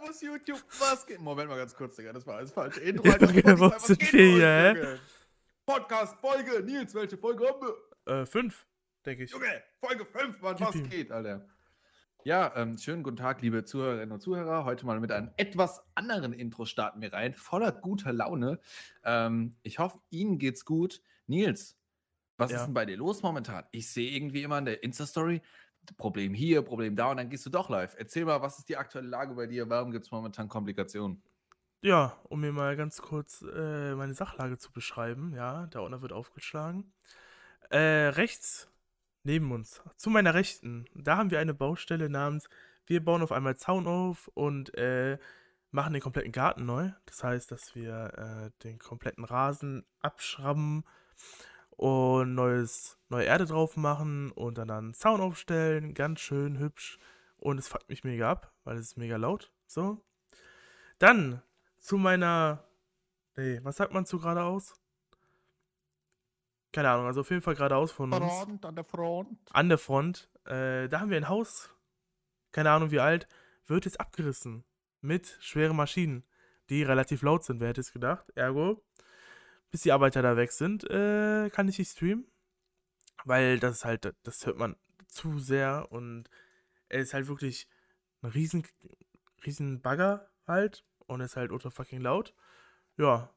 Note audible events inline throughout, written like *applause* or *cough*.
Servus YouTube, was geht? Moment mal ganz kurz, Digga, das war alles falsch. Intro, Junge, Alter, was sind geht wir hier, Junge? Podcast, Folge, Nils, welche Folge haben wir? Äh, fünf, denke ich. Junge, Folge 5, Mann, was geht, Alter? Ja, ähm, schönen guten Tag, liebe Zuhörerinnen und Zuhörer. Heute mal mit einem etwas anderen Intro starten wir rein, voller guter Laune. Ähm, ich hoffe, Ihnen geht's gut. Nils, was Ja. ist denn bei dir los momentan? Ich sehe irgendwie immer in der Insta-Story Problem hier, Problem da und dann gehst du doch live. Erzähl mal, was ist die aktuelle Lage bei dir? Warum gibt es momentan Komplikationen? Ja, um mir mal ganz kurz äh, meine Sachlage zu beschreiben. Ja, der Ordner wird aufgeschlagen. Äh, rechts neben uns, zu meiner Rechten, da haben wir eine Baustelle namens Wir bauen auf einmal Zaun auf und äh, machen den kompletten Garten neu. Das heißt, dass wir äh, den kompletten Rasen abschrabben und neues, neue Erde drauf machen und dann einen Zaun aufstellen. Ganz schön hübsch. Und es fuckt mich mega ab, weil es ist mega laut. So. Dann zu meiner. Nee, was sagt man zu geradeaus? Keine Ahnung, also auf jeden Fall geradeaus von uns. Front, an der Front. An der Front. Äh, da haben wir ein Haus. Keine Ahnung wie alt. Wird jetzt abgerissen. Mit schweren Maschinen. Die relativ laut sind, wer hätte es gedacht. Ergo, bis die Arbeiter da weg sind, äh, kann ich nicht streamen. Weil das ist halt, das hört man zu sehr und er ist halt wirklich ein riesen, riesen Bagger halt und ist halt ultra fucking laut. Ja.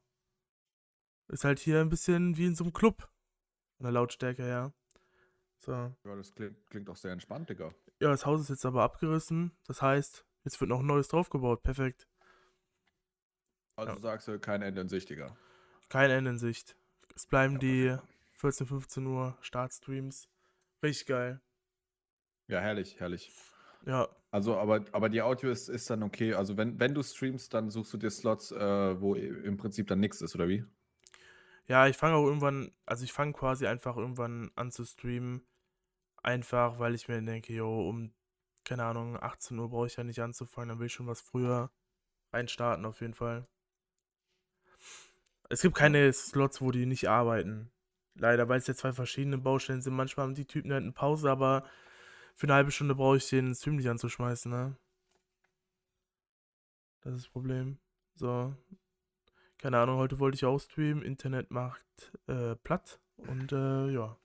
Ist halt hier ein bisschen wie in so einem Club. Von der Lautstärke her. So. Ja, das klingt, klingt auch sehr entspannt, Digga. Ja, das Haus ist jetzt aber abgerissen. Das heißt, jetzt wird noch ein neues draufgebaut. Perfekt. Also Ja. sagst du, kein Ende in Sicht, Digga. Kein Ende in Sicht. Es bleiben Ja, die perfekt. 14, 15 Uhr Startstreams. Richtig geil. Ja, herrlich, herrlich. Ja, Also, aber, aber die Audio ist, ist dann okay. Also, wenn, wenn du streamst, dann suchst du dir Slots, äh, wo im Prinzip dann nichts ist, oder wie? Ja, ich fange auch irgendwann, also ich fange quasi einfach irgendwann an zu streamen. Einfach, weil ich mir denke, jo, um, keine Ahnung, 18 Uhr brauche ich ja nicht anzufangen, dann will ich schon was früher reinstarten, auf jeden Fall. Es gibt keine Slots, wo die nicht arbeiten. Leider, weil es ja zwei verschiedene Baustellen sind. Manchmal haben die Typen halt eine Pause, aber für eine halbe Stunde brauche ich den Stream nicht anzuschmeißen, ne? Das ist das Problem. So, keine Ahnung, heute wollte ich auch streamen, Internet macht äh, platt und äh, ja.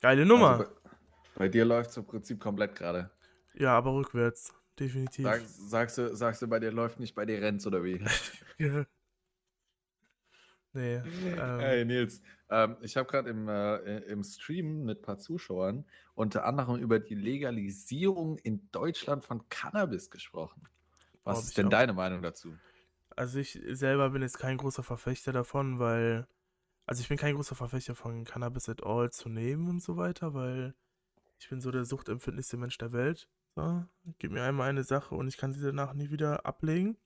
Geile Nummer. Also bei, bei dir läuft es im Prinzip komplett gerade. ja, aber rückwärts, definitiv. Sag, sagst, du, sagst du, bei dir läuft nicht, bei dir rennt's, oder wie? *laughs* *laughs* Ja. Nee, ähm, Hey Nils, ähm, ich habe gerade im, äh, im Stream mit ein paar Zuschauern unter anderem über die Legalisierung in Deutschland von Cannabis gesprochen. Was ist denn auch. deine Meinung dazu? also ich selber bin jetzt kein großer Verfechter davon, weil, also ich bin kein großer Verfechter von Cannabis at all zu nehmen und so weiter, weil ich bin so der suchtempfindlichste Mensch der Welt. So, gib mir einmal eine Sache und ich kann sie danach nie wieder ablegen.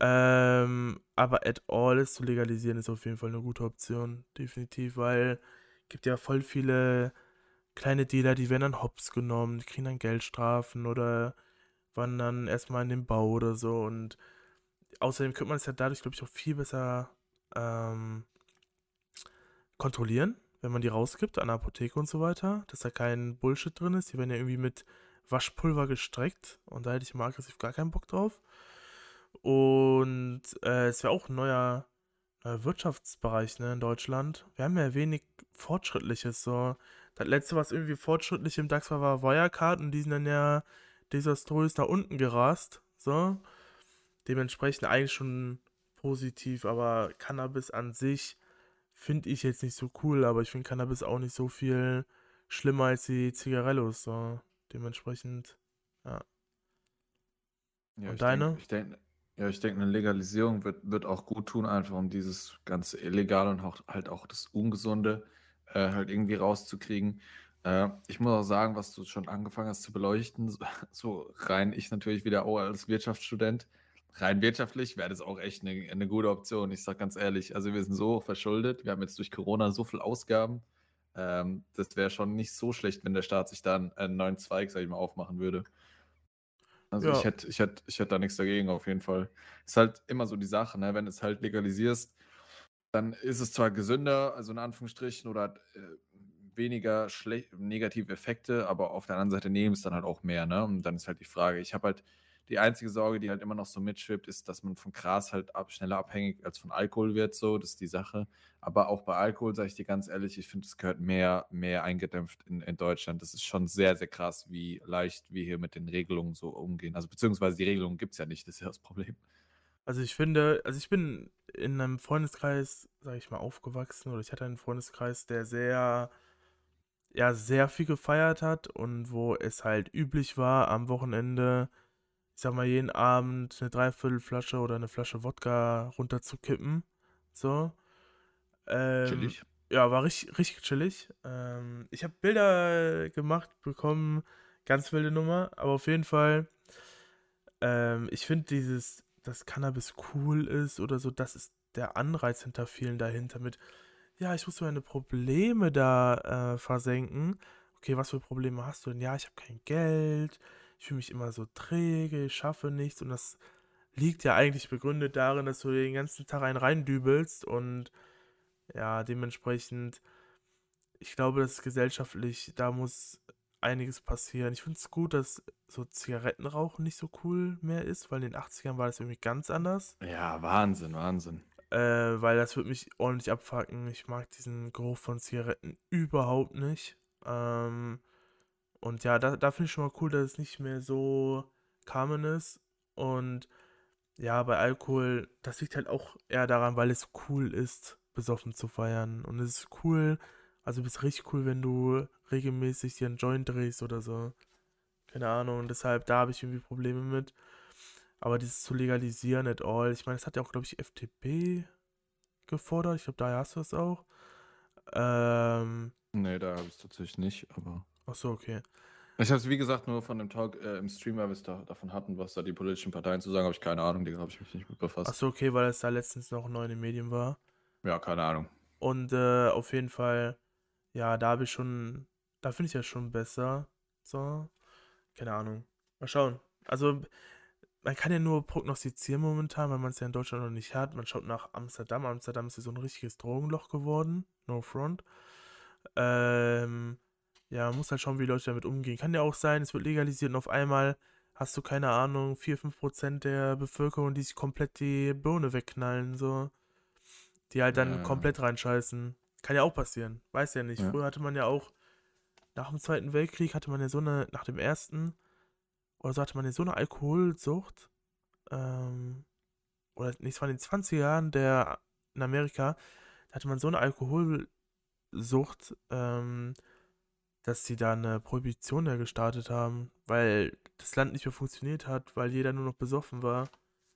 Ähm, aber at all zu legalisieren ist auf jeden Fall eine gute Option, definitiv, weil gibt ja voll viele kleine Dealer, die werden dann hops genommen, die kriegen dann Geldstrafen oder wandern erstmal in den Bau oder so und außerdem könnte man es ja dadurch, glaube ich, auch viel besser ähm, kontrollieren, wenn man die rausgibt an der Apotheke und so weiter, dass da kein Bullshit drin ist. Die werden ja irgendwie mit Waschpulver gestreckt und da hätte ich mal aggressiv gar keinen Bock drauf. Und äh, es wäre auch ein neuer, neuer Wirtschaftsbereich ne, in Deutschland. Wir haben ja wenig Fortschrittliches. So. Das letzte, was irgendwie fortschrittlich im DAX war, war Wirecard und die sind dann ja desaströs nach unten gerast. So. Dementsprechend eigentlich schon positiv, aber Cannabis an sich finde ich jetzt nicht so cool, aber ich finde Cannabis auch nicht so viel schlimmer als die Zigarellos. So. Dementsprechend, Ja, Und ich deine? Denk, ich denk, ja, ich denke, eine Legalisierung wird, wird auch gut tun, einfach um dieses ganze Illegale und auch, halt auch das Ungesunde äh, halt irgendwie rauszukriegen. Äh, ich muss auch sagen, was du schon angefangen hast zu beleuchten, so, *laughs* rein ich natürlich wieder auch als Wirtschaftsstudent, rein wirtschaftlich wäre das auch echt eine, eine gute Option. Ich sage ganz ehrlich, also wir sind so verschuldet, wir haben jetzt durch Corona so viel Ausgaben. Ähm, das wäre schon nicht so schlecht, wenn der Staat sich dann einen neuen Zweig, sag ich mal, aufmachen würde. Also Ja. ich hätte ich hätt, ich hätt da nichts dagegen auf jeden Fall. Ist halt immer so die Sache, ne? wenn du es halt legalisierst, dann ist es zwar gesünder, also in Anführungsstrichen, oder hat äh, weniger schlecht, negative Effekte, aber auf der anderen Seite nehmen es dann halt auch mehr. Ne? Und dann ist halt die Frage, ich habe halt Die einzige Sorge, die halt immer noch so mitschwippt, ist, dass man von Gras halt ab, schneller abhängig als von Alkohol wird. So, das ist die Sache. Aber auch bei Alkohol, sage ich dir ganz ehrlich, ich finde, es gehört mehr, mehr eingedämpft in, in Deutschland. Das ist schon sehr, sehr krass, wie leicht wir hier mit den Regelungen so umgehen. Also beziehungsweise die Regelungen gibt es ja nicht, das ist ja das Problem. Also ich finde, also ich bin in einem Freundeskreis, sage ich mal, aufgewachsen oder ich hatte einen Freundeskreis, der sehr, ja, sehr viel gefeiert hat und wo es halt üblich war, am Wochenende, ich sag mal, jeden Abend eine Dreiviertelflasche oder eine Flasche Wodka runterzukippen. So. Ähm, Chillig. ja, war richtig, richtig chillig. Ähm, ich habe Bilder gemacht, bekommen, ganz wilde Nummer, aber auf jeden Fall, ähm, ich finde dieses dass Cannabis cool ist oder so, das ist der Anreiz hinter vielen dahinter mit, ja, ich muss meine Probleme da äh, versenken. Okay, was für Probleme hast du denn? Ja, ich habe kein Geld, ich fühle mich immer so träge, ich schaffe nichts und das liegt ja eigentlich begründet darin, dass du den ganzen Tag einen reindübelst und ja, dementsprechend, ich glaube, das ist gesellschaftlich, da muss einiges passieren. Ich finde es gut, dass so Zigarettenrauchen nicht so cool mehr ist, weil in den 80ern war das irgendwie ganz anders. Ja, Wahnsinn, Wahnsinn. Äh, weil das wird mich ordentlich abfacken. Ich mag diesen Geruch von Zigaretten überhaupt nicht. Ähm, und ja, da, da finde ich schon mal cool, dass es nicht mehr so common ist. Und ja, bei Alkohol, das liegt halt auch eher daran, weil es cool ist, besoffen zu feiern. Und es ist cool, also bist richtig cool, wenn du regelmäßig dir einen Joint drehst oder so. Keine Ahnung. Deshalb, da habe ich irgendwie Probleme mit. Aber dieses zu legalisieren at all, ich meine, das hat ja auch, glaube ich, FDP gefordert. Ich glaube, daher hast du es auch. Ähm. Nee, da habe ich es tatsächlich nicht, aber. Ach so, okay. Ich habe es, wie gesagt, nur von dem Talk äh, im Stream, weil wir es da, davon hatten, was da die politischen Parteien zu sagen, habe ich keine Ahnung, die habe ich mich nicht mit befasst. Ach so, okay, weil es da letztens noch neu in den Medien war. Ja, keine Ahnung. Und äh, auf jeden Fall ja, da habe ich schon, da finde ich ja schon besser. So, keine Ahnung. Mal schauen. Also, man kann ja nur prognostizieren momentan, weil man es ja in Deutschland noch nicht hat. Man schaut nach Amsterdam. Amsterdam ist ja so ein richtiges Drogenloch geworden. No front. Ähm, ja, man muss halt schauen, wie Leute damit umgehen. Kann ja auch sein, es wird legalisiert und auf einmal hast du, keine Ahnung, 4-5% der Bevölkerung, die sich komplett die Birne wegknallen, so. Die halt dann Ja. komplett reinscheißen. Kann ja auch passieren. Weiß ja nicht. Ja. Früher hatte man ja auch, nach dem Zweiten Weltkrieg hatte man ja so eine, nach dem Ersten, oder so hatte man ja so eine Alkoholsucht, ähm, oder nee, es war in den 20er Jahren, der in Amerika, da hatte man so eine Alkoholsucht, ähm, dass sie da eine Prohibition ja gestartet haben, weil das Land nicht mehr funktioniert hat, weil jeder nur noch besoffen war.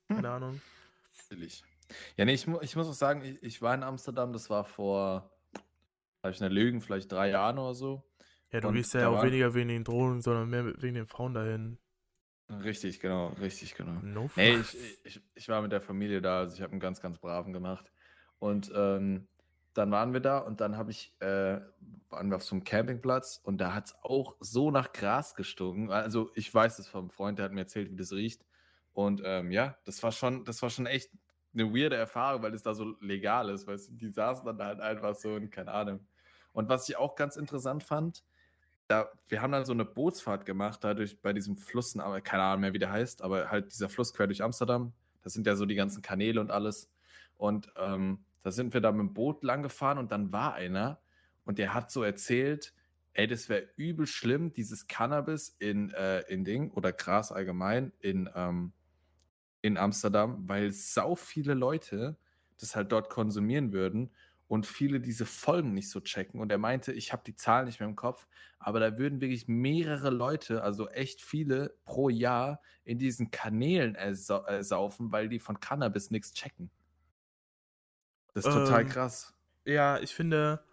Keine Ahnung. Natürlich. Ja, nee, ich, ich muss auch sagen, ich, ich war in Amsterdam, das war vor, habe ich eine Lügen, vielleicht drei Jahren oder so. Ja, du Und gehst ja auch weniger wegen den Drohnen, sondern mehr wegen den Frauen dahin. Richtig, genau, richtig, genau. No Nee, ich, ich, ich war mit der Familie da, also ich habe einen ganz, ganz braven gemacht. Und ähm, dann waren wir da und dann habe ich, äh, waren wir auf so einem Campingplatz und da hat es auch so nach Gras gestunken. Also ich weiß das vom Freund, der hat mir erzählt, wie das riecht. Und ähm, ja, das war schon, das war schon echt eine weirde Erfahrung, weil es da so legal ist, weißt die saßen dann halt einfach so und keine Ahnung. Und was ich auch ganz interessant fand, da, wir haben dann so eine Bootsfahrt gemacht, dadurch bei diesem Fluss, aber keine Ahnung mehr, wie der heißt, aber halt dieser Fluss quer durch Amsterdam. Das sind ja so die ganzen Kanäle und alles. Und ähm, da sind wir da mit dem Boot lang gefahren und dann war einer und der hat so erzählt, ey, das wäre übel schlimm, dieses Cannabis in, äh, in Ding oder Gras allgemein in, ähm, in Amsterdam, weil sau viele Leute das halt dort konsumieren würden und viele diese Folgen nicht so checken. Und er meinte, ich habe die Zahlen nicht mehr im Kopf, aber da würden wirklich mehrere Leute, also echt viele pro Jahr in diesen Kanälen ersau ersaufen, weil die von Cannabis nichts checken. Das ist total Ähm, krass. Ja, ich finde,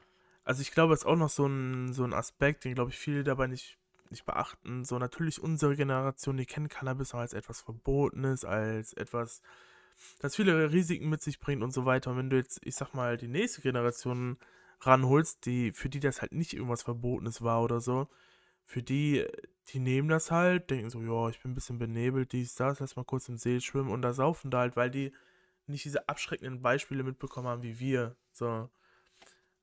also ich glaube, es ist auch noch so ein, so ein Aspekt, den, glaube ich, viele dabei nicht, nicht beachten. So natürlich unsere Generation, die kennt Cannabis noch als etwas Verbotenes, als etwas, das viele Risiken mit sich bringt und so weiter. Und wenn du jetzt, ich sag mal, die nächste Generation ranholst, die, für die das halt nicht irgendwas Verbotenes war oder so, für die, die nehmen das halt, denken so, ja, ich bin ein bisschen benebelt, dies, das, lass mal kurz im See schwimmen und da saufen da halt, weil die nicht diese abschreckenden Beispiele mitbekommen haben wie wir. So.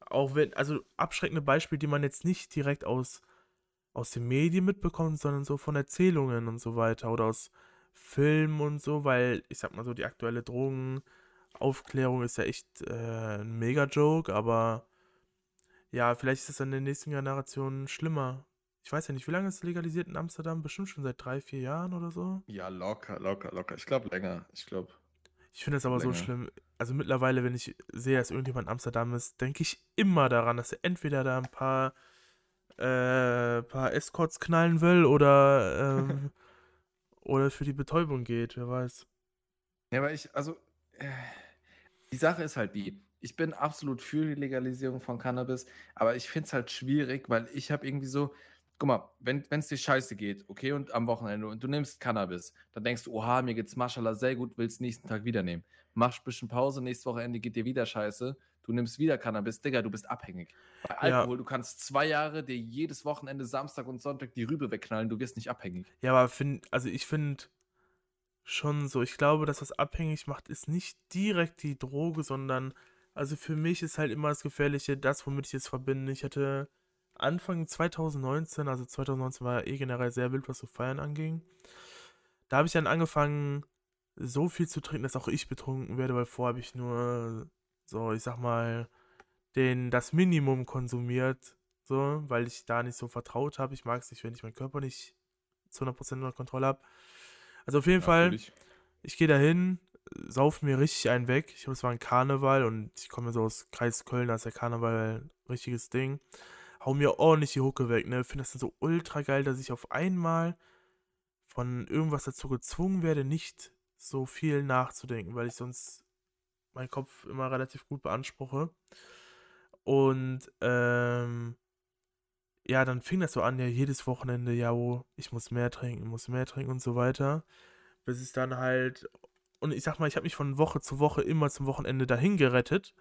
Auch wenn, also abschreckende Beispiele, die man jetzt nicht direkt aus, aus den Medien mitbekommt, sondern so von Erzählungen und so weiter oder aus Filmen und so, weil ich sag mal so, die aktuelle Drogenaufklärung ist ja echt äh, ein Mega-Joke, aber ja, vielleicht ist es in der nächsten Generation schlimmer. Ich weiß ja nicht, wie lange ist es legalisiert in Amsterdam? Bestimmt schon seit drei, vier Jahren oder so. Ja, locker, locker, locker. Ich glaube länger. Ich glaube Ich finde es aber so länger. schlimm. Also mittlerweile, wenn ich sehe, dass irgendjemand in Amsterdam ist, denke ich immer daran, dass er entweder da ein paar, äh, paar Escorts knallen will oder, ähm, *laughs* oder für die Betäubung geht, wer weiß. Ja, aber ich, also, äh, die Sache ist halt die, ich bin absolut für die Legalisierung von Cannabis, aber ich finde es halt schwierig, weil ich habe irgendwie so, guck mal, wenn es dir scheiße geht, okay, und am Wochenende und du nimmst Cannabis, dann denkst du, oha, mir geht's Mashallah sehr gut, willst nächsten Tag wieder nehmen. Machst ein bisschen Pause, nächstes Wochenende geht dir wieder scheiße, du nimmst wieder Cannabis, Digga, du bist abhängig. Bei Ja, Alkohol, du kannst zwei Jahre dir jedes Wochenende Samstag und Sonntag die Rübe wegknallen, du wirst nicht abhängig. ja, aber find, also ich finde schon so, ich glaube, dass was abhängig macht, ist nicht direkt die Droge, sondern, also für mich ist halt immer das Gefährliche, das, womit ich es verbinde. Ich hatte Anfang 2019, also 2019 war ja eh generell sehr wild, was so Feiern anging. Da habe ich dann angefangen, so viel zu trinken, dass auch ich betrunken werde, weil vorher habe ich nur so, ich sag mal, den, das Minimum konsumiert, so, weil ich da nicht so vertraut habe. Ich mag es nicht, wenn ich meinen Körper nicht zu 100% unter Kontrolle habe. Also auf jeden Ja, Fall, fühl ich. gehe dahin, sauf mir richtig einen weg. Ich glaube, es war ein Karneval und ich komme so aus Kreis Köln, da ist der Karneval ein richtiges Ding. Hau mir ordentlich die Hucke weg, ne? Finde das dann so ultra geil, dass ich auf einmal von irgendwas dazu gezwungen werde, nicht so viel nachzudenken, weil ich sonst meinen Kopf immer relativ gut beanspruche. Und ähm, ja, dann fing das so an, ja, jedes Wochenende, ja, oh, ich muss mehr trinken, muss mehr trinken und so weiter. Bis es dann halt, und ich sag mal, ich habe mich von Woche zu Woche immer zum Wochenende dahin gerettet,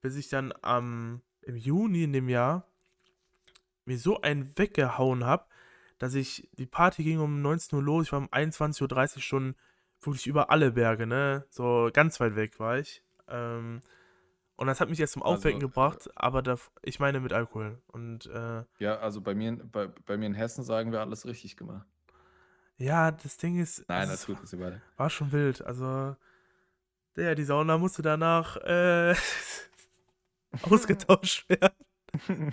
bis ich dann am, im Juni in dem Jahr mir so einen weggehauen habe, dass ich, die Party ging um 19 Uhr los, ich war um 21.30 Uhr schon wirklich über alle Berge, ne? So ganz weit weg war ich. Ähm, und das hat mich erst zum Aufwecken Also, gebracht, aber da, ich meine mit Alkohol. Und äh, ja, also bei mir, in- bei, bei mir in Hessen sagen wir alles richtig gemacht. ja, das Ding ist, Nein, also alles es gut, ist war schon wild. Also, ja, die Sauna musste danach äh, *laughs* ausgetauscht werden. *laughs*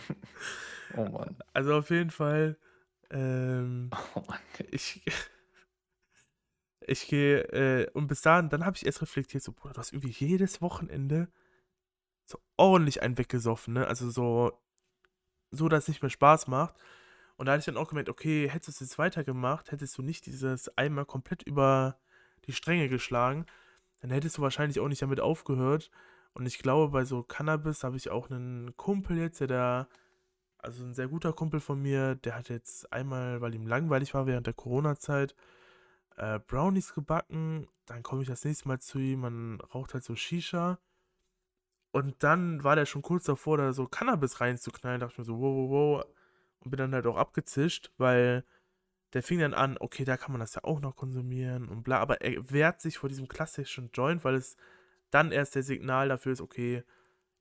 oh Mann. Also auf jeden Fall, ähm, *laughs* Oh Mann. ich, ich gehe, äh, und bis dahin, dann habe ich erst reflektiert, so, Bruder, du hast irgendwie jedes Wochenende so ordentlich einen weggesoffen, ne? Also so, so, dass es nicht mehr Spaß macht. Und da hatte ich dann auch gemerkt, okay, hättest du es jetzt weitergemacht, hättest du nicht dieses einmal komplett über die Stränge geschlagen, dann hättest du wahrscheinlich auch nicht damit aufgehört. Und ich glaube, bei so Cannabis habe ich auch einen Kumpel jetzt, der da, also ein sehr guter Kumpel von mir, der hat jetzt einmal, weil ihm langweilig war während der Corona-Zeit, äh, Brownies gebacken. Dann komme ich das nächste Mal zu ihm, man raucht halt so Shisha. Und dann war der schon kurz davor, da so Cannabis reinzuknallen. Dachte ich mir so, wow, wow, wow. Und bin dann halt auch abgezischt, weil der fing dann an, okay, da kann man das ja auch noch konsumieren und bla. Aber er wehrt sich vor diesem klassischen Joint, weil es dann erst der Signal dafür ist, okay,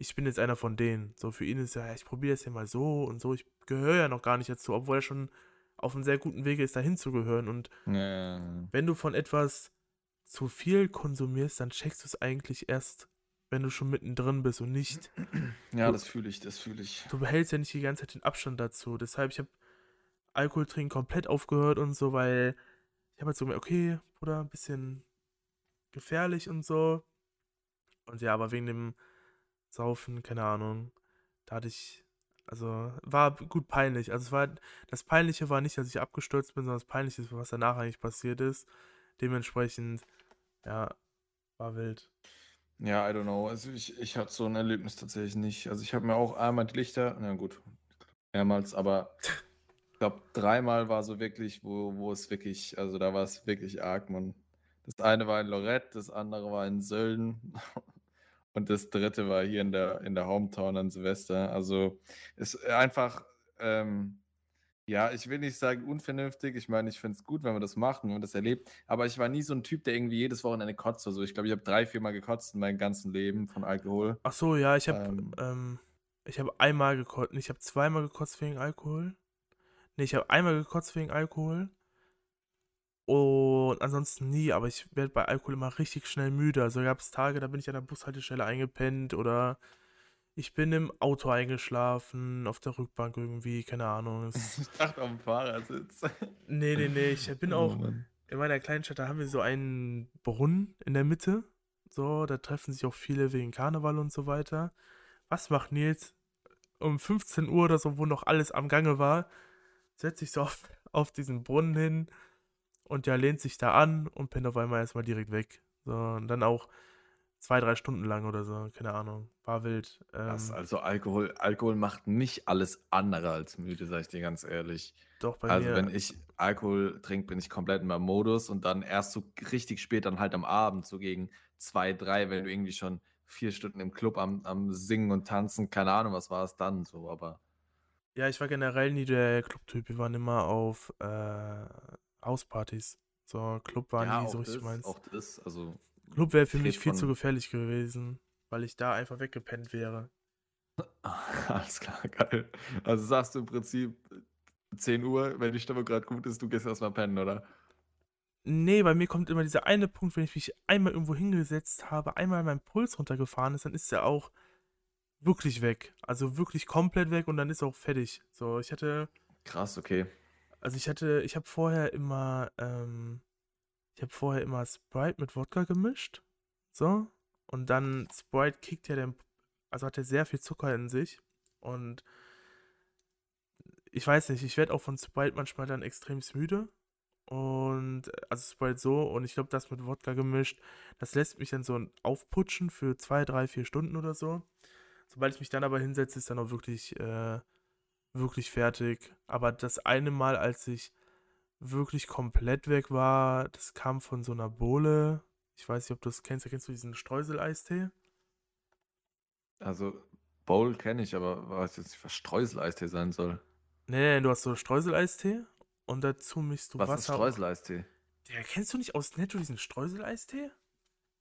ich bin jetzt einer von denen. So für ihn ist ja, ich probiere es ja mal so und so. Ich gehöre ja noch gar nicht dazu, obwohl er schon auf einem sehr guten Wege ist, dahin zu gehören. Und Ja, wenn du von etwas zu viel konsumierst, dann checkst du es eigentlich erst, wenn du schon mittendrin bist und nicht *clears throat* ja, Du- das fühle ich, das fühle ich. du behältst ja nicht die ganze Zeit den Abstand dazu. Deshalb, ich habe Alkohol trinken komplett aufgehört und so, weil ich habe halt so gemerkt, okay, Bruder, ein bisschen gefährlich und so. Und ja, aber wegen dem Saufen, keine Ahnung, da hatte ich, also war gut peinlich. Also es war, das Peinliche war nicht, dass ich abgestürzt bin, sondern das Peinliche ist, was danach eigentlich passiert ist. Dementsprechend, ja, war wild. Ja, I don't know. Also ich, ich hatte so ein Erlebnis tatsächlich nicht. Also ich habe mir auch einmal die Lichter, na gut, mehrmals, aber ich glaube dreimal war so wirklich, wo, wo es wirklich, also da war es wirklich arg, man. Das eine war in Lorette, das andere war in Sölden und das dritte war hier in der, in der Hometown an Silvester. Also es ist einfach, ähm, ja, ich will nicht sagen unvernünftig. Ich meine, ich finde es gut, wenn man das macht, wenn man das erlebt. Aber ich war nie so ein Typ, der irgendwie jedes Wochenende kotzt. Also ich glaube, ich habe drei, vier Mal gekotzt in meinem ganzen Leben von Alkohol. Ach so, ja, ich habe Ähm. ähm, ich habe einmal gekotzt, ich habe zweimal gekotzt wegen Alkohol. Nee, ich habe einmal gekotzt wegen Alkohol. Und ansonsten nie, aber ich werde bei Alkohol immer richtig schnell müde. Also gab es Tage, da bin ich an der Bushaltestelle eingepennt oder ich bin im Auto eingeschlafen, auf der Rückbank irgendwie, keine Ahnung. *laughs* Ich dachte auf dem Fahrersitz. nee, nee, nee, ich bin Oh auch Mann. in meiner kleinen Stadt, da haben wir so einen Brunnen in der Mitte. So, da treffen sich auch viele wegen Karneval und so weiter. Was macht Nils? Um 15 Uhr oder so, wo noch alles am Gange war, setzt sich so auf, auf diesen Brunnen hin und ja, lehnt sich da an und pennt auf einmal erstmal direkt weg. So, und dann auch zwei, drei Stunden lang oder so, keine Ahnung. War wild. Das, Ähm, also Alkohol, Alkohol macht nicht alles andere als müde, sag ich dir ganz ehrlich. doch, bei Also mir. wenn ich Alkohol trinke, bin ich komplett in meinem Modus und dann erst so richtig spät dann halt am Abend, so gegen zwei, drei, wenn du irgendwie schon vier Stunden im Club am, am Singen und Tanzen, keine Ahnung, was war es dann so, aber Ja, ich war generell nie der Clubtyp. Wir waren immer auf äh, Hauspartys. So, Club war ja, nie so richtig das, meins. auch das, also Club wäre für ich mich viel zu gefährlich gewesen, weil ich da einfach weggepennt wäre. *laughs* alles klar, geil. Also sagst du im Prinzip 10 Uhr, wenn die Stimmung gerade gut ist, du gehst erstmal pennen, oder? Nee, bei mir kommt immer dieser eine Punkt, wenn ich mich einmal irgendwo hingesetzt habe, einmal mein Puls runtergefahren ist, dann ist er auch wirklich weg. Also wirklich komplett weg und dann ist er auch fertig. So, ich hatte, Krass, okay. Also ich hatte, ich habe vorher immer, ähm, ich habe vorher immer Sprite mit Wodka gemischt. So. Und dann Sprite kickt ja den, also hat er sehr viel Zucker in sich. Und ich weiß nicht, ich werde auch von Sprite manchmal dann extrem müde. Und äh, also Sprite so, und ich glaube, das mit Wodka gemischt, das lässt mich dann so aufputschen für zwei, drei, vier Stunden oder so. Sobald ich mich dann aber hinsetze, ist dann auch wirklich, äh, wirklich fertig. Aber das eine Mal, als ich wirklich komplett weg war, das kam von so einer Bohle. Ich weiß nicht, ob du das kennst. Kennst du diesen Streusel-Eistee? Also Bowl kenne ich, aber weiß jetzt nicht, was Streuseleistee sein soll. Nee, nee, du hast so Streusel-Eistee und dazu mischst du Was ist Wasser. Streuseleistee? Ja, kennst du nicht aus Netto diesen Streusel-Eistee?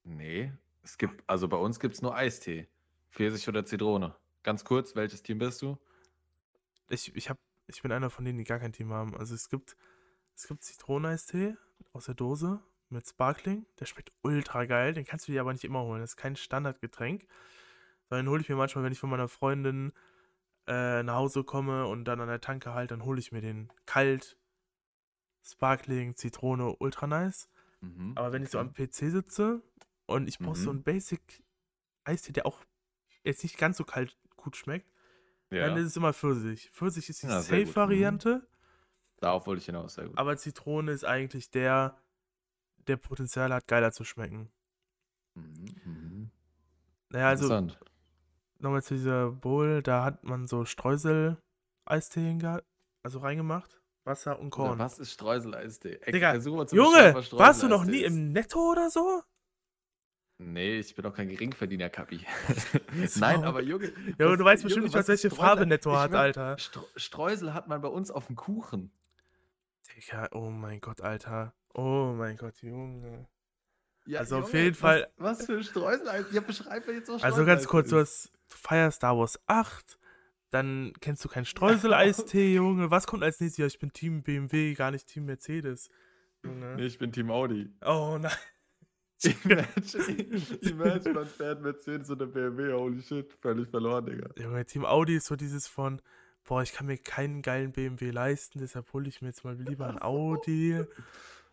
Nee, es gibt, also bei uns gibt es nur Eistee. Pfirsich oder Zitrone. Ganz kurz, welches Team bist du? Ich, ich, hab, ich bin einer von denen, die gar kein Team haben. Also es gibt, es gibt Zitroneneistee aus der Dose mit Sparkling. Der schmeckt ultra geil. Den kannst du dir aber nicht immer holen. Das ist kein Standardgetränk. Sondern den hole ich mir manchmal, wenn ich von meiner Freundin äh, nach Hause komme und dann an der Tanke halt, dann hole ich mir den kalt. Sparkling, Zitrone, ultra nice. Mhm, Aber wenn ich so okay. am PC sitze und ich brauche so Mhm. einen Basic Eistee, der auch jetzt nicht ganz so kalt gut schmeckt, Ja, dann ist es immer Pfirsich. Pfirsich ist die Ja, gut. Mhm. Safe-Variante, darauf wollte ich hinaus, sehr gut. aber Zitrone ist eigentlich der, der Potenzial hat, geiler zu schmecken. Mhm, mhm. Naja, also Interessant. nochmal zu dieser Bowl, da hat man so Streusel-Eistee also reingemacht, Wasser und Korn. was ist Streuseleistee? Digga, Junge, warst du noch nie im Netto oder so? Nee, ich bin auch kein Geringverdiener, Kapi. *laughs* Nein, aber Junge. Ja, was- aber du weißt bestimmt Junge, nicht, was was welche Farbe Streusel? Netto Ich hat, schwör, Alter. Streusel hat man bei uns auf dem Kuchen. Digga, oh mein Gott, Alter. Oh mein Gott, Junge. Ja, Also auf Junge, jeden Fall- Was, was für ein Streuseleistee? Ja, beschreib mir jetzt so Also ganz kurz, du, hast, du feierst Star Wars 8, dann kennst du keinen Streusel-Eistee, *laughs* Junge. Was kommt als nächstes? Ja, ich bin Team BMW, gar nicht Team Mercedes. Junge. Nee, ich bin Team Audi. Oh nein. Imagine, *laughs* imagine man fährt Mercedes oder BMW, holy shit, völlig verloren, Digga. Junge, Team Audi ist so dieses von, boah, ich kann mir keinen geilen BMW leisten, deshalb hole ich mir jetzt mal lieber ein *laughs* Audi.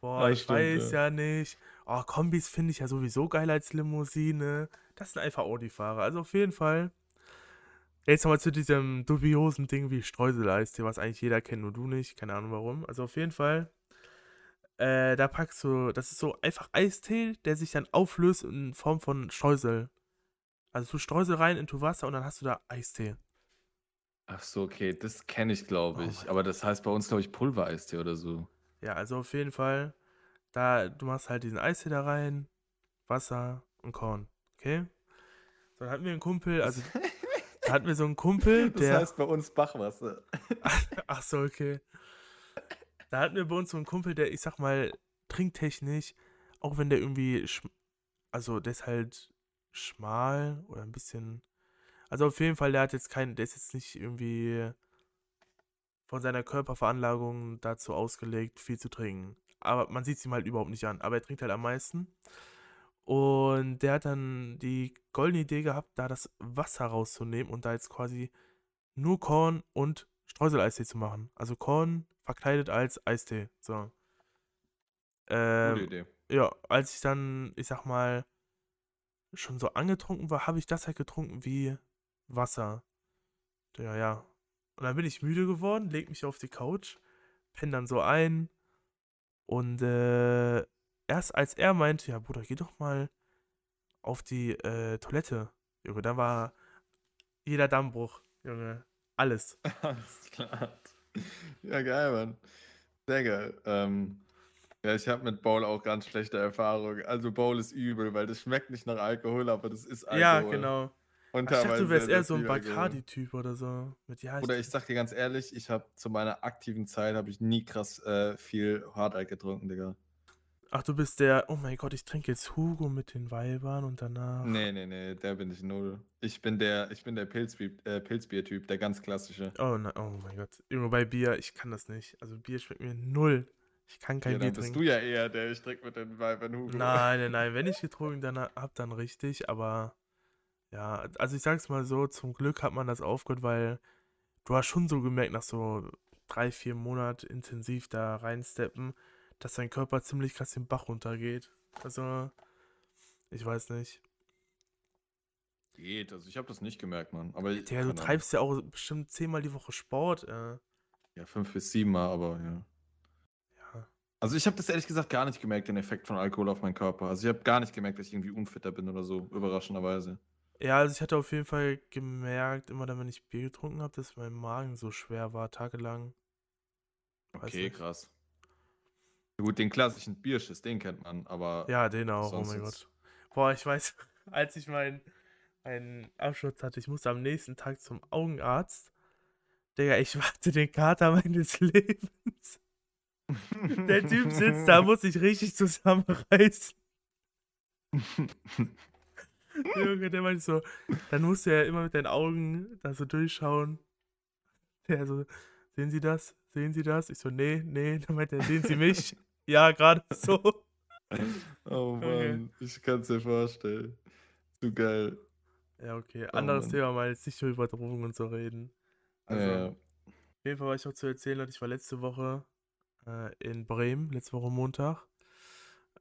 Boah, Ja, ich stimmt, weiß ja. ja nicht. Oh, Kombis finde ich ja sowieso geil als Limousine. Das sind einfach Audi-Fahrer. Also auf jeden Fall. Jetzt nochmal zu diesem dubiosen Ding wie Streusel-Eistee, was eigentlich jeder kennt, nur du nicht. Keine Ahnung warum. Also auf jeden Fall. Äh, da packst du, das ist so einfach Eistee, der sich dann auflöst in Form von Streusel. Also du Streusel rein into Wasser und dann hast du da Eistee. Ach so, okay, das kenne ich, glaube Oh ich. mein Aber das heißt bei uns, glaube ich, Pulvereistee oder so. Ja, also auf jeden Fall, da, du machst halt diesen Eistee da rein, Wasser und Korn, okay? So, dann hatten wir einen Kumpel, also *laughs* da hatten wir so einen Kumpel, Das der, heißt bei uns Bachwasser. *laughs* ach so, okay. Da hatten wir bei uns so einen Kumpel, der, ich sag mal, trinktechnisch, auch wenn der irgendwie, also der ist halt schmal oder ein bisschen, also auf jeden Fall, der hat jetzt keinen, der ist jetzt nicht irgendwie von seiner Körperveranlagung dazu ausgelegt, viel zu trinken. aber man sieht es ihm halt überhaupt nicht an. Aber er trinkt halt am meisten. Und der hat dann die goldene Idee gehabt, da das Wasser rauszunehmen und da jetzt quasi nur Korn und Streusel-Eistee zu machen. Also Korn verkleidet als Eistee. So. Ähm, Gute Idee. ja, als ich dann, ich sag mal, schon so angetrunken war, habe ich das halt getrunken wie Wasser. Ja, ja. Und dann bin ich müde geworden, leg mich auf die Couch, penn dann so ein. Und äh, erst als er meinte, ja Bruder, geh doch mal auf die äh, Toilette. Junge, da war jeder Dammbruch, Junge. Alles. *laughs* Alles klar. Ja, geil, Mann. Sehr geil. Ähm, ja, ich habe mit Bowl auch ganz schlechte Erfahrungen. Also Bowl ist übel, weil das schmeckt nicht nach Alkohol, aber das ist Alkohol. Ja, genau. Und Ich dachte, du wärst eher so ein. Bacardi-Typ oder so. Mit ja, Oder ich sag dir ganz ehrlich, ich habe zu meiner aktiven Zeit habe ich nie krass äh, viel Hardalk getrunken, Digga. Ach, du bist der, oh mein Gott, ich trinke jetzt Hugo mit den Weibern und danach. Nee, nee, nee, der bin ich null. Ich bin der, ich bin der Pilzbier, äh, Pilzbier-Typ, der ganz klassische. Oh, nein, oh mein Gott. Junge, bei Bier, ich kann das nicht. Also Bier schmeckt mir null. Ich kann kein Ja, Bier dann bist trinken. du ja eher der, ich trinke mit den Weibern Hugo. Nein, nein, *laughs* nein. Wenn ich getrunken dann hab, dann richtig. Aber ja, also ich sag's mal so, zum Glück hat man das aufgehört, weil du hast schon so gemerkt, nach so drei, vier Monaten intensiv da reinsteppen, dass dein Körper ziemlich krass den Bach runtergeht. Also, ich weiß nicht. Geht, also ich habe das nicht gemerkt, Mann. Aber Digga, du keine Ahnung. treibst ja auch bestimmt zehnmal die Woche Sport. Äh. Ja, fünf bis sieben Mal, aber ja. Ja. Also ich habe das ehrlich gesagt gar nicht gemerkt, den Effekt von Alkohol auf meinen Körper. Also ich habe gar nicht gemerkt, dass ich irgendwie unfitter bin oder so, überraschenderweise. Ja, also ich hatte auf jeden Fall gemerkt, immer dann, wenn ich Bier getrunken habe, dass mein Magen so schwer war, tagelang. Weiß Okay, nicht. krass. Gut, den klassischen Bierschiss, den kennt man, aber Ja, den auch, oh mein Gott. Boah, ich weiß, *laughs* als ich meinen meinen Abschluss hatte, ich musste am nächsten Tag zum Augenarzt. Digga, ich *laughs* warte den Kater meines *laughs* Lebens. Der Typ sitzt da, muss sich richtig zusammenreißen. Junge, der meinte so, dann musst du ja immer mit deinen Augen da so durchschauen. Der so, sehen Sie das? Sehen Sie das? Ich so, nee, nee. Dann meinte er, sehen Sie mich? Ja, gerade *laughs* so. *laughs* Oh Mann, Okay. ich kann es dir vorstellen. Zu geil. Ja, okay. Oh Anderes Mann. Thema, mal jetzt nicht über Drogen so reden. Also, ja, auf jeden Fall, was ich noch zu erzählen hatte, ich war letzte Woche äh, in Bremen, letzte Woche Montag.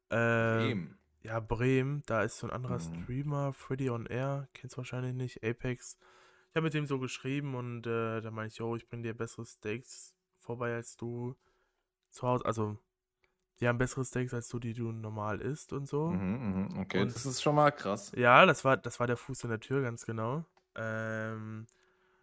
Äh, Bremen. Ja, Bremen, da ist so ein anderer Mhm. Streamer, Freddy on Air, kennst du wahrscheinlich nicht, Apex. Ich habe mit dem so geschrieben und äh, da meinte ich, yo, ich bring dir bessere Steaks vorbei als du zu Hause. Also, die haben bessere Steaks als du, die du normal isst und so. Mhm, mhm, okay, Und- das ist schon mal krass. Ja, das war, das war der Fuß in der Tür, ganz genau. Ähm,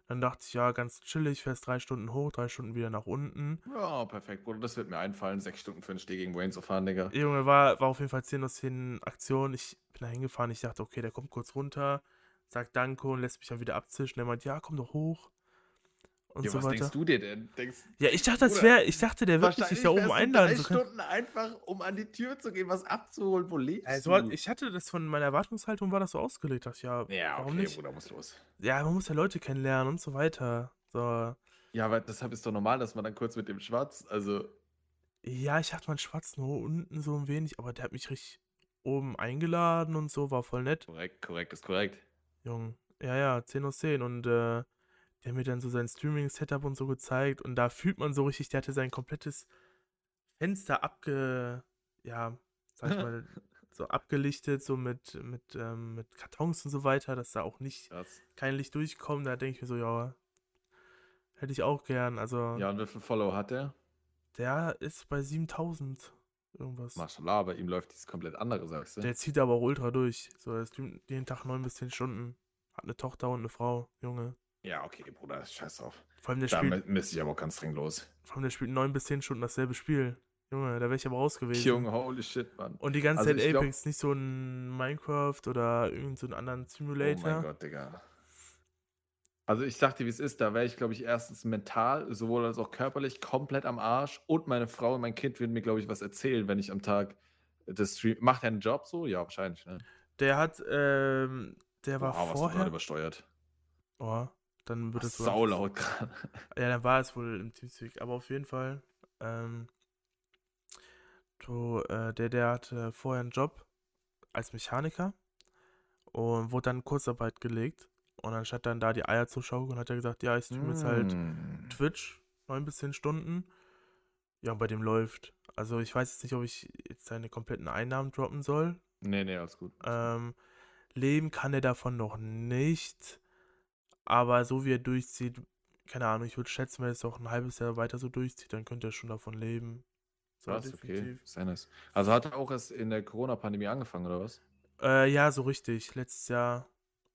dann dachte ich, ja, ganz chillig, fährst drei Stunden hoch, drei Stunden wieder nach unten. Ja, perfekt, Bruder. Das wird mir einfallen, sechs Stunden für einen Steh gegen Wayne zu fahren, Digga. Junge, war, war auf jeden Fall 10 aus 10 Aktion. Ich bin da hingefahren, ich dachte, okay, der kommt kurz runter, sagt Danke und lässt mich dann wieder abzischen. Der meint, ja, komm doch hoch. Und Ja, so was weiter. denkst du dir denn? Denkst, Ja, ich dachte, das wäre, ich dachte, der wird mich nicht da oben einladen. drei Stunden einfach, um an die Tür zu gehen, was abzuholen. Wo lebst also, du? ich hatte das von meiner Erwartungshaltung, war das so ausgelegt. Dachte, ja, ja, warum okay, nicht? Bruder, muss los. Ja, man muss ja Leute kennenlernen und so weiter. So. Ja, aber deshalb ist doch normal, dass man dann kurz mit dem Schwarz, also, Ja, ich hatte meinen Schwarz nur unten so ein wenig, aber der hat mich richtig oben eingeladen und so, war voll nett. korrekt, korrekt, ist korrekt. Jung. Ja, ja, 10 aus 10. Und äh, der hat mir dann so sein Streaming-Setup und so gezeigt. Und da fühlt man so richtig, der hatte sein komplettes Fenster abge. Ja, sag ich *laughs* mal, so abgelichtet, so mit, mit, ähm, mit Kartons und so weiter, dass da auch nicht Krass. kein Licht durchkommt. Da denke ich mir so, ja, hätte ich auch gern. Also, Ja, und wie viel Follow hat der? der ist bei 7000 irgendwas. Mashallah, bei ihm läuft dieses komplett andere, sagst du? Der zieht aber auch ultra durch. So, er streamt jeden Tag 9 bis 10 Stunden. Hat eine Tochter und eine Frau, Junge. Ja, okay, Bruder, scheiß drauf. Vor allem der Da spielt, mü- müsste ich aber auch ganz dringend los. vor allem der spielt 9 bis 10 Stunden dasselbe Spiel. Junge, da wäre ich aber raus gewesen. Junge, holy shit, Mann. Und die ganze Also Zeit ich glaub- Apex, nicht so ein Minecraft oder irgendeinen so einen anderen Oh mein Simulator. Gott, Digga. Also ich sag dir, wie es ist, da wäre ich, glaube ich, erstens mental, sowohl als auch körperlich komplett am Arsch und meine Frau und mein Kind würden mir, glaube ich, was erzählen, wenn ich am Tag das Stream. Macht er einen Job so? Ja, wahrscheinlich, ne? der hat, ähm, der war Wow, was du vorher. gerade übersteuert. Oh, dann wird Das es ist saulaut gerade. *laughs* Ja, dann war es wohl im Teamspeak, aber auf jeden Fall. Ähm, so, äh, der, der hatte vorher einen Job als Mechaniker und wurde dann in Kurzarbeit gelegt. Und anstatt dann da die Eier zu schaukeln, hat er gesagt, ja, ich streame jetzt halt Mm. Twitch, 9 bis 10 Stunden. Ja, und bei dem läuft. Also ich weiß jetzt nicht, ob ich jetzt seine kompletten Einnahmen droppen soll. Nee, nee, alles gut. Ähm, leben kann er davon noch nicht. Aber so wie er durchzieht, keine Ahnung, ich würde schätzen, wenn er es auch ein halbes Jahr weiter so durchzieht, dann könnte er schon davon leben. So, Krass, okay. Sehr nice. Also hat er auch erst in der Corona-Pandemie angefangen, oder was? Äh, ja, so richtig. Letztes Jahr.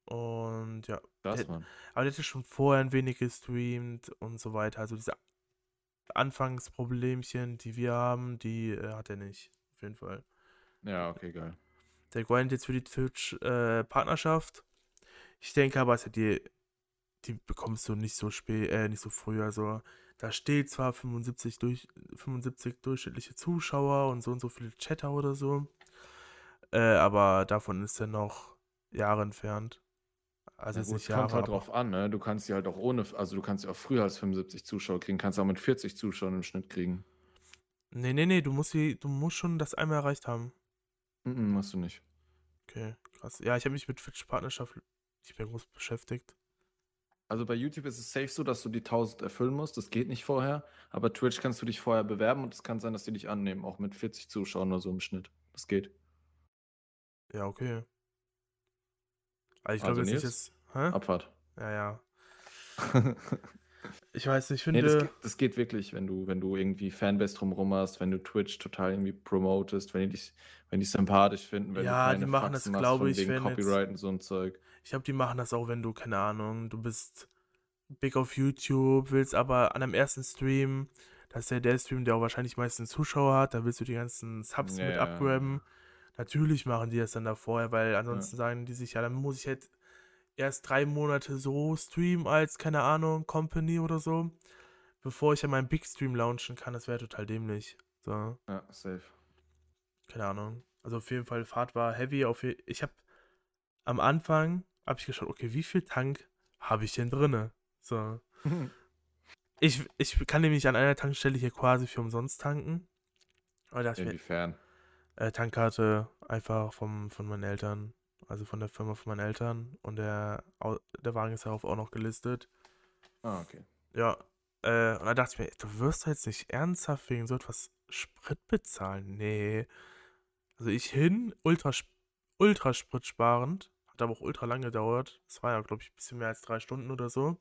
Und ja. Das, Mann. Aber der hatte schon vorher ein wenig gestreamt und so weiter. Also diese Anfangsproblemchen, die wir haben, die äh, hat er nicht. Auf jeden Fall. Ja, okay, geil. Der grindet jetzt für die Twitch-Partnerschaft. ich denke aber, also die, die bekommst du nicht so spät, äh, nicht so früh. Also da steht zwar 75, durch, 75 durchschnittliche Zuschauer und so und so viele Chatter oder so. Äh, aber davon ist er noch Jahre entfernt. Also Ja, gut, es kommt Jahre, halt aber drauf an, ne? Du kannst die halt auch ohne, also du kannst ja auch früher als 75 Zuschauer kriegen, kannst auch mit 40 Zuschauern im Schnitt kriegen. Nee, nee, nee, du musst, die, du musst schon das einmal erreicht haben. Mhm, musst du nicht. Okay, krass. Ja, ich habe mich mit Twitch-Partnerschaft nicht mehr groß beschäftigt. Also bei YouTube ist es safe so, dass du die 1000 erfüllen musst. Das geht nicht vorher. Aber Twitch kannst du dich vorher bewerben und es kann sein, dass die dich annehmen, auch mit 40 Zuschauern oder so im Schnitt. Das geht. Ja, okay. Also ich Also glaube jetzt nicht, Nils? dass. Hä? Abfahrt. Ja, ja. *laughs* Ich weiß nicht, ich nee, finde. das, geht- das geht wirklich, wenn du, wenn du irgendwie Fanbase drumherum hast, wenn du Twitch total irgendwie promotest, wenn die dich, wenn die sympathisch finden, wenn Ja, du die keine machen das, Faxen machst glaube ich, wegen wenn jetzt- Copyright und so ein Zeug. Ich glaube, die machen das auch, wenn du, keine Ahnung, du bist big auf YouTube, willst aber an einem ersten Stream, das ist ja der Stream, der auch wahrscheinlich meistens Zuschauer hat, da willst du die ganzen Subs Ja, mit ja. abgraben. Natürlich machen die das dann da vorher, weil ansonsten sagen die sich, ja, dann muss ich halt erst drei Monate so streamen als, keine Ahnung, Company oder so, bevor ich ja meinen Big Stream launchen kann. Das wäre total dämlich. So. Ja, safe. keine Ahnung. Also auf jeden Fall, Fahrt war heavy. Auf je ich habe am Anfang habe ich geschaut, okay, wie viel Tank habe ich denn drinne? So. Ich, ich kann nämlich an einer Tankstelle hier quasi für umsonst tanken. Aber da ich mir, Inwiefern? äh, Tankkarte einfach vom, von meinen Eltern, also von der Firma von meinen Eltern. Und der, der Wagen ist darauf auch noch gelistet. Ah, okay. Ja, äh, und da dachte ich mir, du wirst jetzt nicht ernsthaft wegen so etwas Sprit bezahlen. Nee. Also ich hin, ultra, ultra spritsparend. Hat aber auch ultra lange gedauert. Es war ja, glaube ich, ein bisschen mehr als drei Stunden oder so.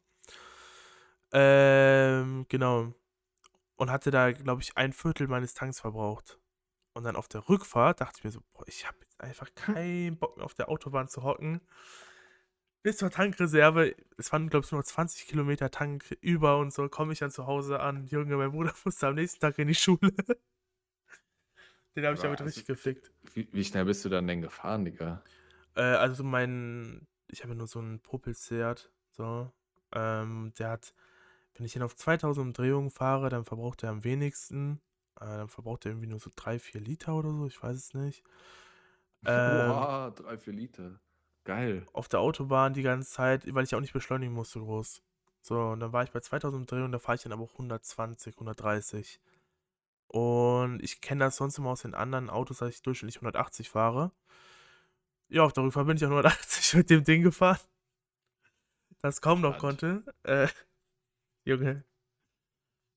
Ähm, genau. Und hatte da, glaube ich, ein Viertel meines Tanks verbraucht. Und dann auf der Rückfahrt dachte ich mir so, boah, ich habe jetzt einfach keinen Bock mehr auf der Autobahn zu hocken. Bis zur Tankreserve, es waren, glaube ich, nur 20 Kilometer Tank über und so, komme ich dann zu Hause an. Junge, mein Bruder *laughs* musste am nächsten Tag in die Schule. *laughs* Den habe ich Aber damit also- richtig gefickt. Wie, wie schnell bist du dann denn gefahren, Digga? Äh, also mein, ich habe nur so einen Popel-Seat, so. Ähm, der hat, wenn ich ihn auf 2000 Umdrehungen fahre, dann verbraucht er am wenigsten. Äh, dann verbraucht er irgendwie nur so 3, 4 Liter oder so, ich weiß es nicht. Ähm, Boah, drei, vier Liter. Geil. auf der Autobahn die ganze Zeit, weil ich auch nicht beschleunigen musste groß. So, und dann war ich bei 2000 Umdrehungen, da fahre ich dann aber auch 120, 130. Und ich kenne das sonst immer aus den anderen Autos, dass ich durchschnittlich 180 fahre. Ja, auf der Rückfahrt bin ich auch 180 *laughs* mit dem Ding gefahren. Das kaum noch Spannend. konnte. Äh, Junge.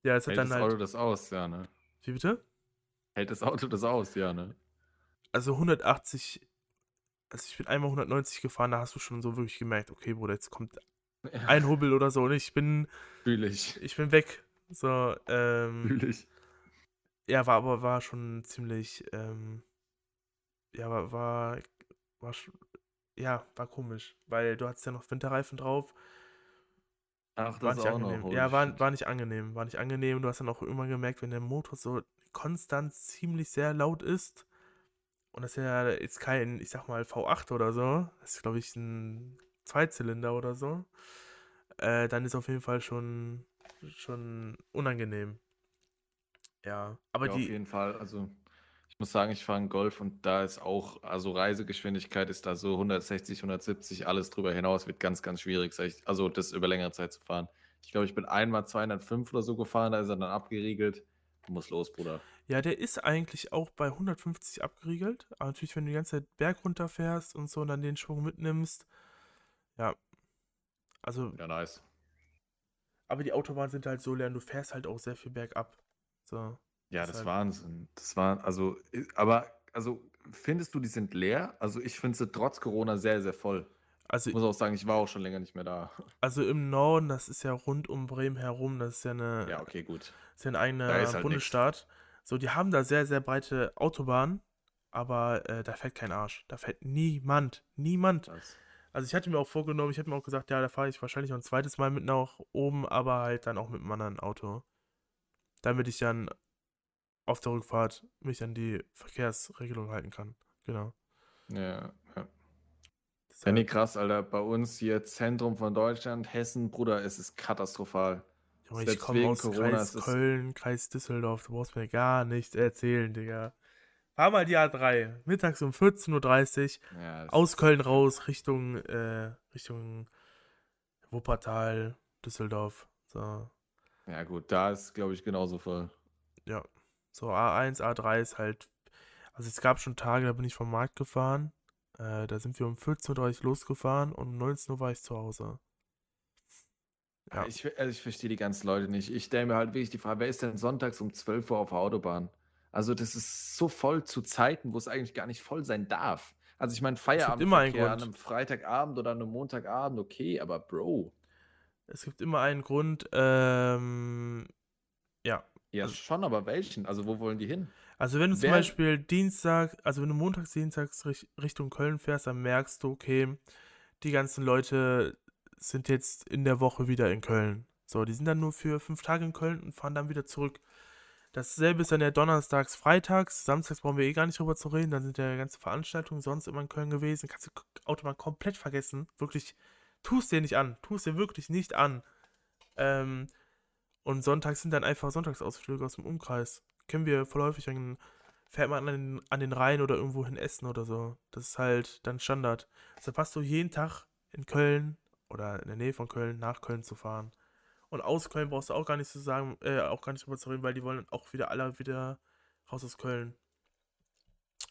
Ja, es hat Hält dann das halt. Auto das aus, ja, ne? Wie bitte? Hält das Auto das aus, ja, ne? Also 180. Also ich bin einmal 190 gefahren, da hast du schon so wirklich gemerkt, okay, Bruder, jetzt kommt *laughs* ein Hubbel oder so und ich bin, Fühl ich. ich bin weg. So, ähm, Fühl ich. ja, war aber war schon ziemlich, ähm, ja, war, war, war sch- ja, war komisch, weil du hattest ja noch Winterreifen drauf, Ach, war das nicht auch noch. angenehm. holy Ja, war, war nicht angenehm, war nicht angenehm. Du hast dann auch immer gemerkt, wenn der Motor so konstant ziemlich sehr laut ist und das ist ja jetzt kein, ich sag mal, V8 oder so, das ist glaube ich ein Zweizylinder oder so, äh, dann ist auf jeden Fall schon, schon unangenehm. Ja, aber Ja, auf die, jeden Fall. Also, ich muss sagen, ich fahre einen Golf und da ist auch, also Reisegeschwindigkeit ist da so 160, 170, alles drüber hinaus wird ganz, ganz schwierig, also das über längere Zeit zu fahren. Ich glaube, ich bin einmal 205 oder so gefahren, da ist er dann abgeriegelt. muss los, Bruder. Ja, der ist eigentlich auch bei 150 abgeriegelt. Aber natürlich, wenn du die ganze Zeit Berg runterfährst und so und dann den Schwung mitnimmst, ja. Also, Ja, nice. aber die Autobahnen sind halt so leer und du fährst halt auch sehr viel bergab. So. Ja, das halt- Wahnsinn. Das war, also, aber, also, findest du, die sind leer? Also, ich finde sie trotz Corona sehr, sehr voll. Also, Ich muss auch sagen, ich war auch schon länger nicht mehr da. *laughs* also im Norden, das ist ja rund um Bremen herum, das ist ja eine, Ja, okay, gut. ist ja ein eigener halt Bundesstaat. So, die haben da sehr, sehr breite Autobahnen, aber äh, da fährt kein Arsch. Da fährt niemand. Niemand. Das, Also ich hatte mir auch vorgenommen, ich hätte mir auch gesagt, ja, da fahre ich wahrscheinlich noch ein zweites Mal mit nach oben, aber halt dann auch mit einem anderen Auto. Damit ich dann auf der Rückfahrt mich an die Verkehrsregelung halten kann. Genau. ja, ja. Ja, Deshalb, nee, krass, Alter. Bei uns hier Zentrum von Deutschland, Hessen, Bruder, es ist katastrophal. Junge, ich komme aus Corona Kreis ist Köln, Kreis Düsseldorf, du brauchst mir gar nichts erzählen, Digga. Fahr mal die A3, mittags um 14.30 Uhr, Ja, das aus ist- Köln raus, Richtung, äh, Richtung Wuppertal, Düsseldorf. So. Ja, gut, da ist, glaube ich, genauso voll. Ja, so A1, A3 ist halt. Also es gab schon Tage, da bin ich vom Markt gefahren. Äh, da sind wir um 14.30 Uhr losgefahren und um 19 Uhr war ich zu Hause. Ja. Ich, also ich verstehe die ganzen Leute nicht. Ich stelle mir halt wirklich die Frage, wer ist denn sonntags um 12 Uhr auf der Autobahn? Also das ist so voll zu Zeiten, wo es eigentlich gar nicht voll sein darf. Also ich meine, immer einen an einem Freitagabend oder an einem Montagabend, okay, aber Bro, Es gibt immer einen Grund, ähm, ja. Ja Also- schon, aber welchen? Also wo wollen die hin? Also wenn du zum Wer- Beispiel Dienstag, also wenn du montags, dienstags Rich- Richtung Köln fährst, dann merkst du, okay, die ganzen Leute sind jetzt in der Woche wieder in Köln. So, die sind dann nur für fünf Tage in Köln und fahren dann wieder zurück. Dasselbe ist dann ja donnerstags, freitags, samstags brauchen wir eh gar nicht drüber zu reden, dann sind ja ganze Veranstaltungen sonst immer in Köln gewesen, kannst du Autobahn komplett vergessen, wirklich, tust dir nicht an, tust dir wirklich nicht an. Ähm, und sonntags sind dann einfach Sonntagsausflüge aus dem Umkreis. Kennen wir dann fährt man an den, an den Rhein oder irgendwo hin essen oder so. Das ist halt dann Standard. Deshalb hast du jeden Tag in Köln oder in der Nähe von Köln nach Köln zu fahren. Und aus Köln brauchst du auch gar nicht zu sagen, äh, auch gar nicht drüber zu reden, weil die wollen auch wieder alle wieder raus aus Köln.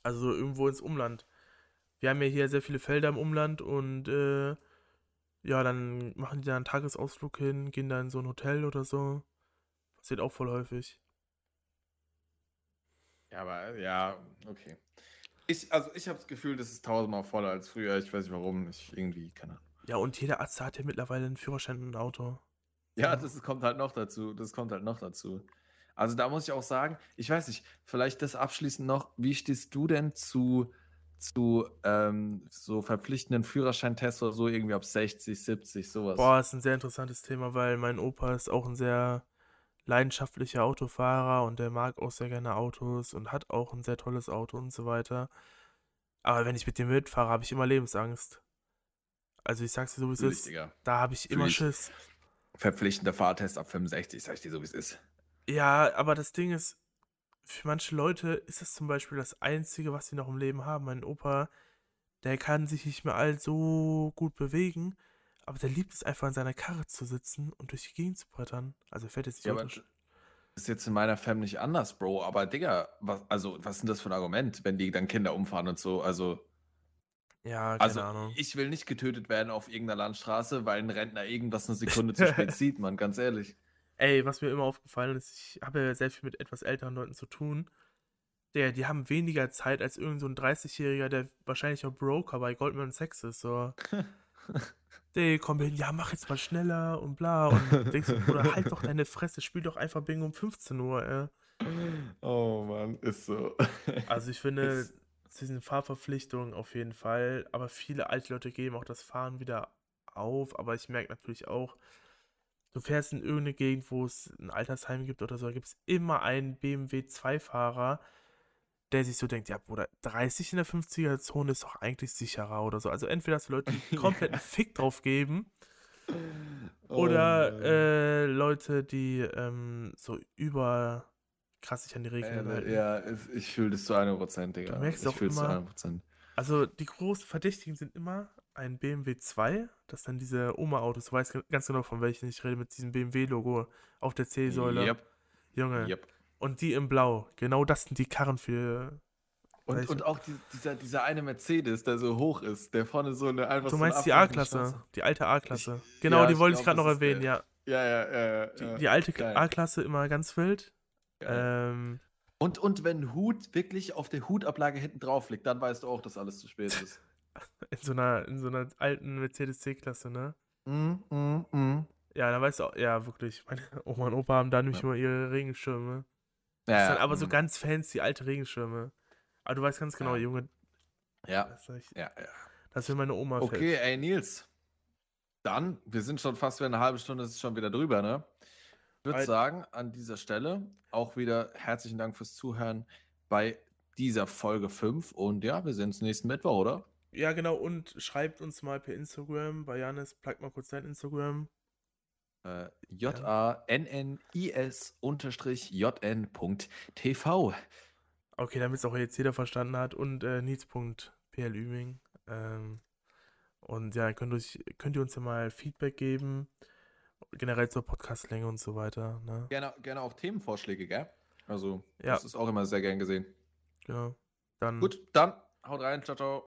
Also irgendwo ins Umland. Wir haben ja hier sehr viele Felder im Umland und äh, ja, dann machen die da einen Tagesausflug hin, gehen da in so ein Hotel oder so. Passiert auch voll häufig. Ja, aber ja, okay. Ich, also ich habe das Gefühl, das ist tausendmal voller als früher. Ich weiß nicht warum. Ich irgendwie, keine Ahnung. Ja, und jeder Arzt hat ja mittlerweile einen Führerschein und ein Auto. Ja, das kommt halt noch dazu. Das kommt halt noch dazu. Also da muss ich auch sagen, ich weiß nicht, vielleicht das abschließend noch, wie stehst du denn zu, zu ähm, so verpflichtenden Führerscheintests oder so, irgendwie ab 60, 70, sowas? Boah, ist ein sehr interessantes Thema, weil mein Opa ist auch ein sehr leidenschaftlicher Autofahrer und der mag auch sehr gerne Autos und hat auch ein sehr tolles Auto und so weiter. Aber wenn ich mit dem mitfahre, habe ich immer Lebensangst. Also ich sag's dir so, wie es ist. Digga. Da habe ich immer. Schiss. Verpflichtender Fahrtest ab 65, sag ich dir so, wie es ist. Ja, aber das Ding ist, für manche Leute ist das zum Beispiel das Einzige, was sie noch im Leben haben. Mein Opa, der kann sich nicht mehr all so gut bewegen, aber der liebt es einfach in seiner Karre zu sitzen und durch die Gegend zu brettern. Also er fährt jetzt nicht Ja, Auto. ist jetzt in meiner Family nicht anders, Bro. Aber Digga, was, also, was ist denn das für ein Argument, wenn die dann Kinder umfahren und so? Also, Ja, keine also Ahnung. ich will nicht getötet werden auf irgendeiner Landstraße, weil ein Rentner irgendwas eine Sekunde zu spät *laughs* sieht, man, ganz ehrlich. Ey, was mir immer aufgefallen ist, ich habe ja sehr viel mit etwas älteren Leuten zu tun. Der, die haben weniger Zeit als irgend so ein 30-Jähriger, der wahrscheinlich auch Broker bei Goldman Sachs ist. So. *laughs* Der kommt hin, ja, mach jetzt mal schneller und bla. Und denkst du, Bruder, halt doch deine Fresse, spiel doch einfach Bingo um 15 Uhr, ey. Oh Mann, ist so. Also ich finde, Ist- zu diesen Fahrverpflichtungen auf jeden Fall, aber viele alte Leute geben auch das Fahren wieder auf, aber ich merke natürlich auch, du fährst in irgendeine Gegend, wo es ein Altersheim gibt oder so, da gibt es immer einen BMW 2-Fahrer, der sich so denkt, ja Bruder, 30 in der 50er-Zone ist doch eigentlich sicherer oder so. Also entweder hast du Leute, die *laughs* komplett einen Fick drauf geben, oder Oh äh, Leute, die ähm, so über krass sich an die Regeln Äh, halten. ja, ich fühle das zu 100%, Digga. Du merkst ich auch es zu immer- 100%. Also die großen Verdächtigen sind immer ein BMW 2, das sind dann diese Oma-Autos, du weißt ganz genau, von welchen ich rede, mit diesem BMW-Logo auf der C-Säule. Yep, Junge, yep. Und die in Blau. Genau das sind die Karren für. Und, Welche? und auch die, dieser, dieser eine Mercedes, der so hoch ist, der vorne so eine einfach Du so meinst die abflankende A-Klasse, die alte A-Klasse. Genau, ja, die wollte ich gerade noch erwähnen, der. ja. Ja, ja, ja. ja, Die, die alte. A-Klasse immer ganz wild. Ähm, Und, und wenn Hut wirklich auf der Hutablage hinten drauf liegt, dann weißt du auch, dass alles zu spät ist. *laughs* in, so einer, in so einer alten Mercedes C-Klasse, ne? mm, mm, mm. Ja, da weißt du auch, ja, wirklich. Meine Oma und Opa haben da nämlich Ja. immer ihre Regenschirme. Ja, Das sind aber so mm. ganz fancy alte Regenschirme. Aber du weißt ganz genau, Ja. Junge, Ja, das, ich, ja, ja. das will meine Oma fällt. Okay, ey, Nils. Dann, wir sind schon fast wieder eine halbe Stunde, ist schon wieder drüber, ne? Ich würde sagen, an dieser Stelle auch wieder herzlichen Dank fürs Zuhören bei dieser Folge 5. Und ja, wir sehen uns nächsten Mittwoch, oder? Ja, genau, und schreibt uns mal per Instagram bei Janis, plug mal kurz dein Instagram. Äh, J-A-N-N-I-S unterstrich J-N.tv. Okay, damit es auch jetzt jeder verstanden hat. Und äh, Nietz.plüming. Ähm, und ja, könnt, euch, könnt ihr uns ja mal Feedback geben. Generell zur Podcastlänge und so weiter. Ne? Gerne, gerne auch Themenvorschläge, gell? Also, Ja. das ist auch immer sehr gern gesehen. Genau. Dann. Gut, dann haut rein, ciao, ciao.